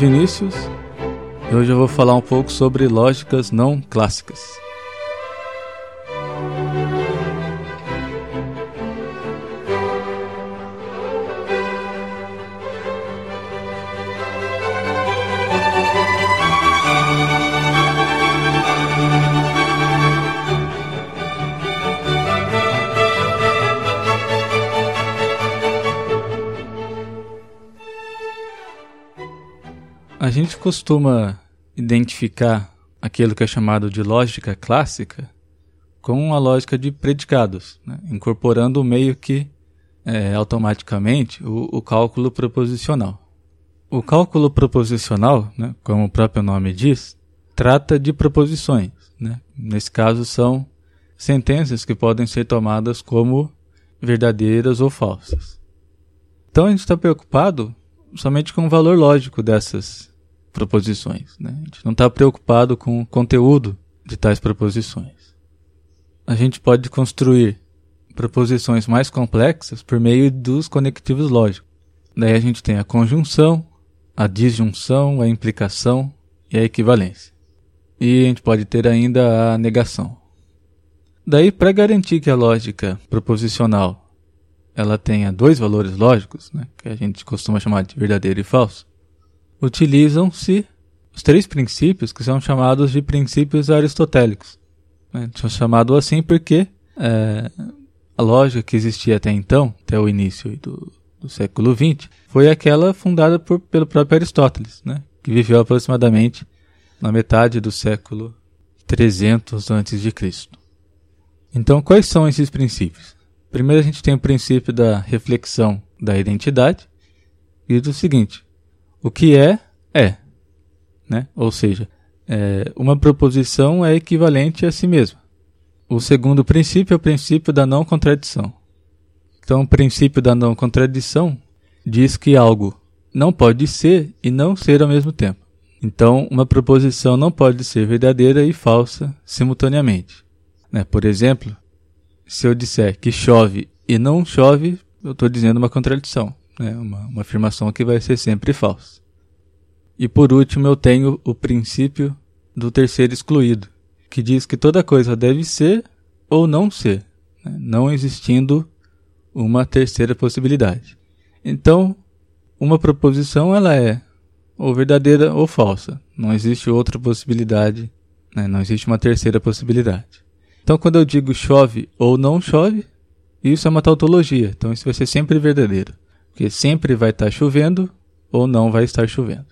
Vinícius e hoje eu vou falar um pouco sobre lógicas não clássicas. Gente costuma identificar aquilo que é chamado de lógica clássica com a lógica de predicados, né? incorporando meio que é, automaticamente o, o, cálculo proposicional. O cálculo proposicional, né, como o próprio nome diz, trata de proposições. Né? Nesse caso, são sentenças que podem ser tomadas como verdadeiras ou falsas. Então a gente está preocupado somente com o valor lógico dessas proposições. Né? A gente não está preocupado com o conteúdo de tais proposições. A gente pode construir proposições mais complexas por meio dos conectivos lógicos. Daí a gente tem a conjunção, a disjunção, a implicação e a equivalência. E a gente pode ter ainda a negação. Daí, para garantir que a lógica proposicional ela tenha dois valores lógicos, né, que a gente costuma chamar de verdadeiro e falso, utilizam-se os três princípios que são chamados de princípios aristotélicos. Né? São chamados assim porque é, a lógica que existia até então, até o início do, do século XX, foi aquela fundada por, pelo próprio Aristóteles, né? que viveu aproximadamente na metade do século 300 a.C. Então, quais são esses princípios? Primeiro, a gente tem o princípio da reflexão da identidade e do seguinte: o que é, é. Né? Ou seja, é, uma proposição é equivalente a si mesma. O segundo princípio é o princípio da não contradição. Então, o princípio da não contradição diz que algo não pode ser e não ser ao mesmo tempo. Então, uma proposição não pode ser verdadeira e falsa simultaneamente. Né? Por exemplo, se eu disser que chove e não chove, eu estou dizendo uma contradição né? uma, uma afirmação que vai ser sempre falsa. E por último, eu tenho o princípio do terceiro excluído, que diz que toda coisa deve ser ou não ser, né? não existindo uma terceira possibilidade. Então, uma proposição ela é ou verdadeira ou falsa. Não existe outra possibilidade, né? não existe uma terceira possibilidade. Então, quando eu digo chove ou não chove, isso é uma tautologia. Então, isso vai ser sempre verdadeiro. Porque sempre vai estar chovendo ou não vai estar chovendo.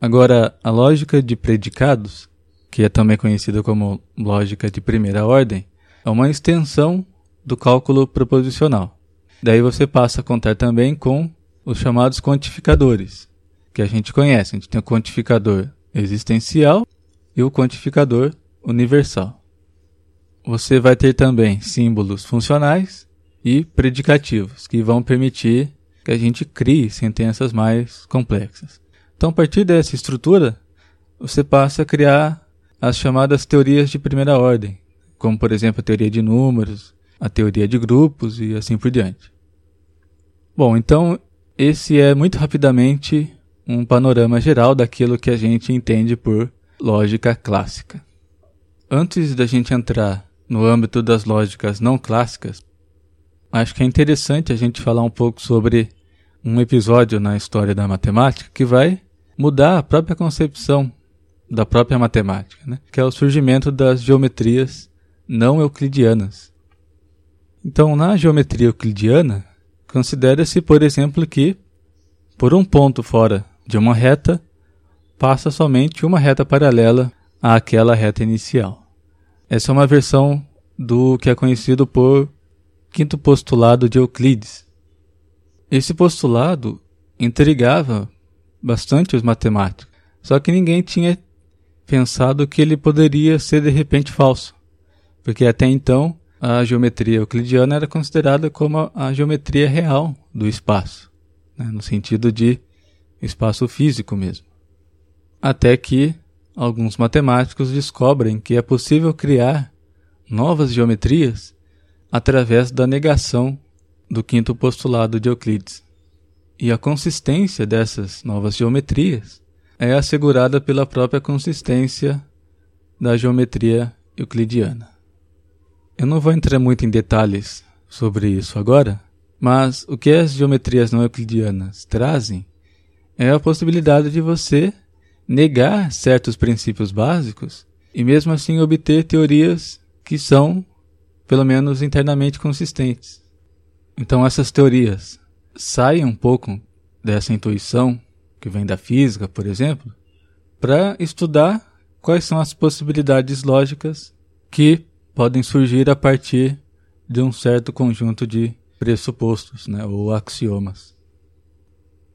Agora, a lógica de predicados, que é também conhecida como lógica de primeira ordem, é uma extensão do cálculo proposicional. Daí você passa a contar também com os chamados quantificadores, que a gente conhece. A gente tem o quantificador existencial e o quantificador universal. Você vai ter também símbolos funcionais e predicativos, que vão permitir que a gente crie sentenças mais complexas. Então, a partir dessa estrutura, você passa a criar as chamadas teorias de primeira ordem, como, por exemplo, a teoria de números, a teoria de grupos e assim por diante. Bom, então, esse é muito rapidamente um panorama geral daquilo que a gente entende por lógica clássica. Antes da gente entrar no âmbito das lógicas não clássicas, acho que é interessante a gente falar um pouco sobre um episódio na história da matemática que vai mudar a própria concepção da própria matemática, né? que é o surgimento das geometrias não euclidianas. Então, na geometria euclidiana, considera-se, por exemplo, que por um ponto fora de uma reta passa somente uma reta paralela àquela reta inicial. Essa é uma versão do que é conhecido por quinto postulado de Euclides. Esse postulado intrigava bastante os matemáticos, só que ninguém tinha pensado que ele poderia ser de repente falso, porque até então a geometria euclidiana era considerada como a geometria real do espaço, né, no sentido de espaço físico mesmo. Até que alguns matemáticos descobrem que é possível criar novas geometrias através da negação do quinto postulado de Euclides. E a consistência dessas novas geometrias é assegurada pela própria consistência da geometria euclidiana. Eu não vou entrar muito em detalhes sobre isso agora, mas o que as geometrias não euclidianas trazem é a possibilidade de você negar certos princípios básicos e mesmo assim obter teorias que são, pelo menos internamente, consistentes. Então essas teorias saem um pouco dessa intuição que vem da física, por exemplo, para estudar quais são as possibilidades lógicas que podem surgir a partir de um certo conjunto de pressupostos né, ou axiomas.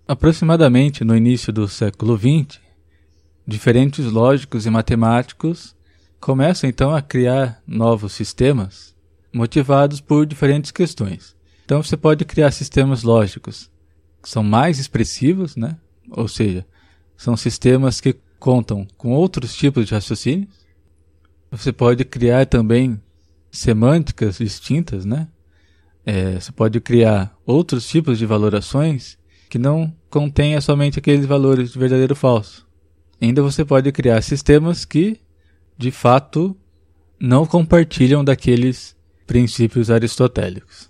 Aproximadamente no início do século XX, diferentes lógicos e matemáticos começam então a criar novos sistemas motivados por diferentes questões. Então você pode criar sistemas lógicos que são mais expressivos, né? ou seja, são sistemas que contam com outros tipos de raciocínios. Você pode criar também semânticas distintas, né? É, você pode criar outros tipos de valorações que não contenha somente aqueles valores de verdadeiro ou falso. Ainda você pode criar sistemas que, de fato, não compartilham daqueles princípios aristotélicos.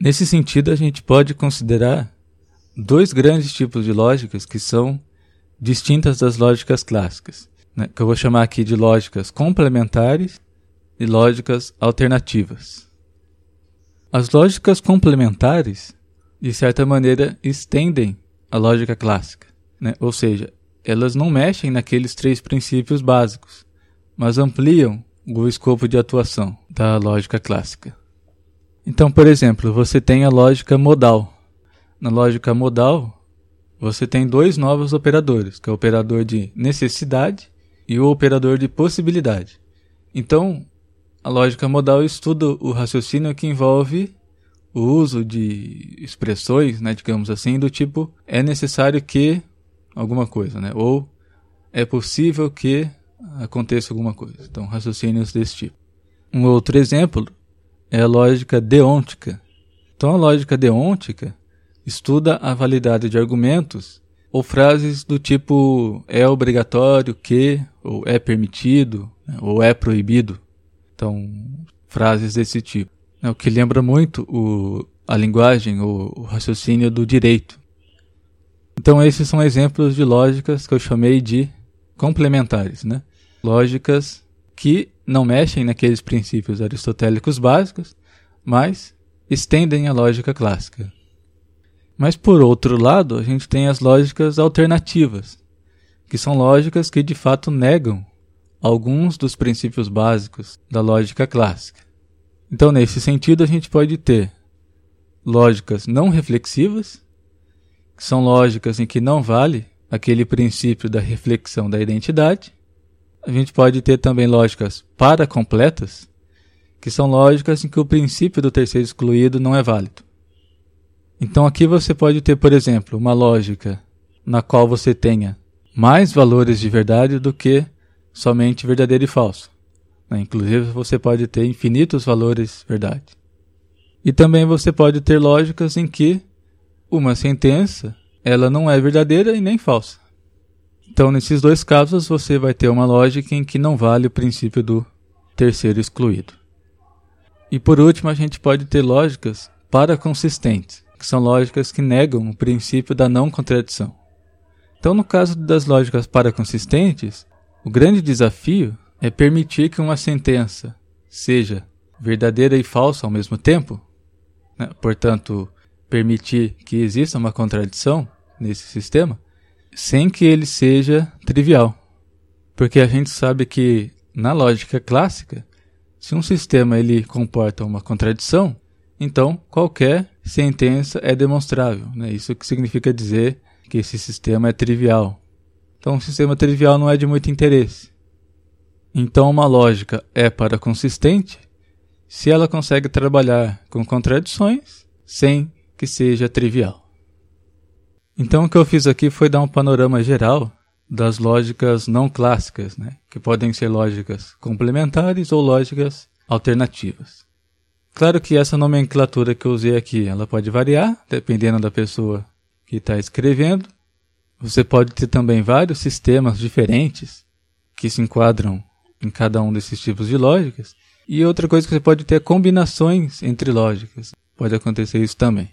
Nesse sentido, a gente pode considerar dois grandes tipos de lógicas que são distintas das lógicas clássicas, né, que eu vou chamar aqui de lógicas complementares e lógicas alternativas. As lógicas complementares, de certa maneira, estendem a lógica clássica, né? ou seja, elas não mexem naqueles três princípios básicos, mas ampliam o escopo de atuação da lógica clássica. Então, por exemplo, você tem a lógica modal. Na lógica modal, você tem dois novos operadores, que é o operador de necessidade e o operador de possibilidade. Então, a lógica modal estuda o raciocínio que envolve o uso de expressões, né, digamos assim, do tipo é necessário que alguma coisa, né, ou é possível que aconteça alguma coisa. Então, raciocínios desse tipo. Um outro exemplo é a lógica deôntica. Então, a lógica deôntica estuda a validade de argumentos ou frases do tipo é obrigatório que, ou é permitido, né, ou é proibido. Então, frases desse tipo. É o que lembra muito o, a linguagem, o, o raciocínio do direito. Então, esses são exemplos de lógicas que eu chamei de complementares, né? Lógicas que não mexem naqueles princípios aristotélicos básicos, mas estendem a lógica clássica. Mas por outro lado, a gente tem as lógicas alternativas, que são lógicas que de fato negam alguns dos princípios básicos da lógica clássica. Então, nesse sentido, a gente pode ter lógicas não reflexivas, que são lógicas em que não vale aquele princípio da reflexão da identidade. A gente pode ter também lógicas paracompletas, que são lógicas em que o princípio do terceiro excluído não é válido. Então aqui você pode ter, por exemplo, uma lógica na qual você tenha mais valores de verdade do que somente verdadeiro e falso. Né? Inclusive, você pode ter infinitos valores verdade. E também você pode ter lógicas em que uma sentença ela não é verdadeira e nem falsa. Então, nesses dois casos, você vai ter uma lógica em que não vale o princípio do terceiro excluído. E por último, a gente pode ter lógicas paraconsistentes, que são lógicas que negam o princípio da não contradição. Então, no caso das lógicas paraconsistentes, o grande desafio é permitir que uma sentença seja verdadeira e falsa ao mesmo tempo, né? portanto, permitir que exista uma contradição nesse sistema, sem que ele seja trivial. Porque a gente sabe que, na lógica clássica, se um sistema ele comporta uma contradição, então qualquer sentença é demonstrável. Né? Isso que significa dizer que esse sistema é trivial. Então, um sistema trivial não é de muito interesse. Então, uma lógica é para consistente se ela consegue trabalhar com contradições sem que seja trivial. Então, o que eu fiz aqui foi dar um panorama geral das lógicas não clássicas, né? que podem ser lógicas complementares ou lógicas alternativas. Claro que essa nomenclatura que eu usei aqui, ela pode variar dependendo da pessoa que está escrevendo. Você pode ter também vários sistemas diferentes que se enquadram em cada um desses tipos de lógicas. E outra coisa que você pode ter é combinações entre lógicas. Pode acontecer isso também.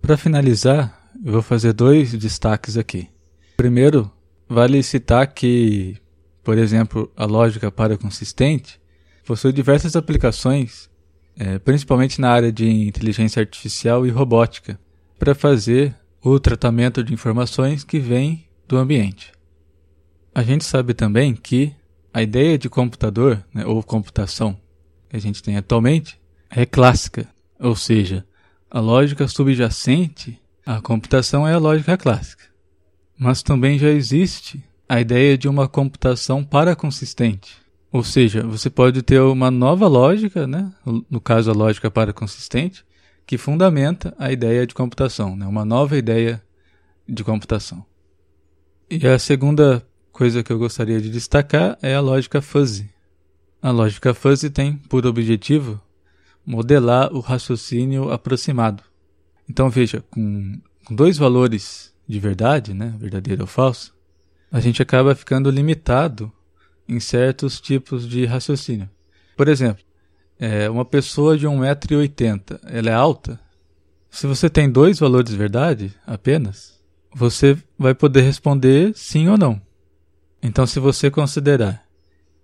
Para finalizar, eu vou fazer dois destaques aqui. Primeiro, vale citar que, por exemplo, a lógica para consistente possui diversas aplicações, é, principalmente na área de inteligência artificial e robótica, para fazer o tratamento de informações que vêm do ambiente. A gente sabe também que a ideia de computador, né, ou computação, que a gente tem atualmente, é clássica, ou seja, a lógica subjacente à computação é a lógica clássica. Mas também já existe a ideia de uma computação paraconsistente. Ou seja, você pode ter uma nova lógica, né? no caso a lógica paraconsistente, que fundamenta a ideia de computação, né? uma nova ideia de computação. E a segunda coisa que eu gostaria de destacar é a lógica fuzzy. A lógica fuzzy tem por objetivo modelar o raciocínio aproximado. Então veja, com, dois valores de verdade, né, verdadeiro ou falso, a gente acaba ficando limitado em certos tipos de raciocínio. Por exemplo, é, uma pessoa de 1,80m, ela é alta? Se você tem dois valores de verdade apenas, você vai poder responder sim ou não. Então, se você considerar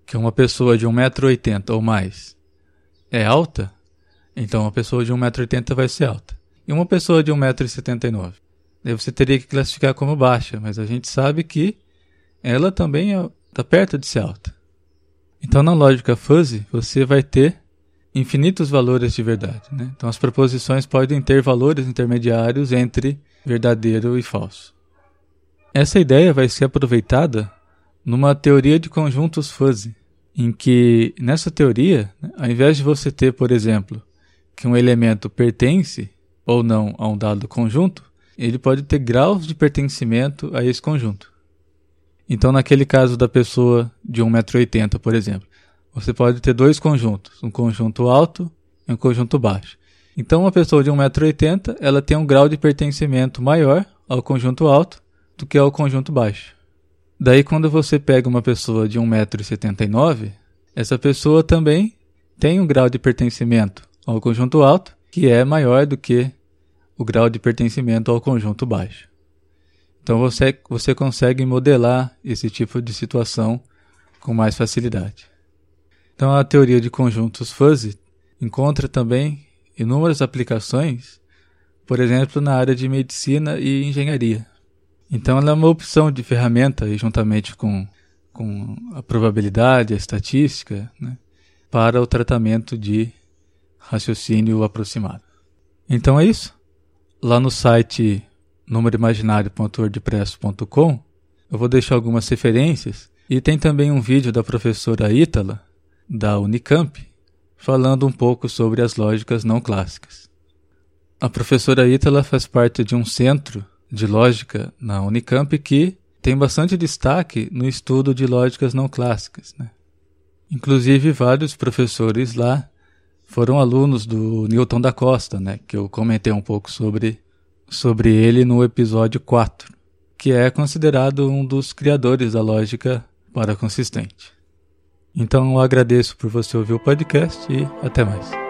que uma pessoa de 1,80m ou mais é alta, então uma pessoa de 1,80m vai ser alta. E uma pessoa de 1,79m? Daí você teria que classificar como baixa, mas a gente sabe que ela também está é, perto de ser alta. Então na lógica fuzzy, você vai ter infinitos valores de verdade. Né? Então as proposições podem ter valores intermediários entre verdadeiro e falso. Essa ideia vai ser aproveitada numa teoria de conjuntos fuzzy, em que nessa teoria, né, ao invés de você ter, por exemplo, que um elemento pertence ou não a um dado conjunto, ele pode ter graus de pertencimento a esse conjunto. Então, naquele caso da pessoa de 1,80m, por exemplo, você pode ter dois conjuntos, um conjunto alto e um conjunto baixo. Então, uma pessoa de 1,80m, ela tem um grau de pertencimento maior ao conjunto alto do que ao conjunto baixo. Daí, quando você pega uma pessoa de 1,79m, essa pessoa também tem um grau de pertencimento ao conjunto alto, que é maior do que o grau de pertencimento ao conjunto baixo. Então você, você consegue modelar esse tipo de situação com mais facilidade. Então a teoria de conjuntos fuzzy encontra também inúmeras aplicações, por exemplo, na área de medicina e engenharia. Então ela é uma opção de ferramenta, juntamente com, com a probabilidade, a estatística, né, para o tratamento de raciocínio aproximado. Então é isso. Lá no site númeroimaginário.wordpress.com eu vou deixar algumas referências e tem também um vídeo da professora Ítala, da Unicamp, falando um pouco sobre as lógicas não clássicas. A professora Ítala faz parte de um centro de lógica na Unicamp que tem bastante destaque no estudo de lógicas não clássicas. Né? Inclusive, vários professores lá foram alunos do Newton da Costa, né, que eu comentei um pouco sobre, sobre ele no episódio 4, que é considerado um dos criadores da lógica para consistente. Então eu agradeço por você ouvir o podcast e até mais.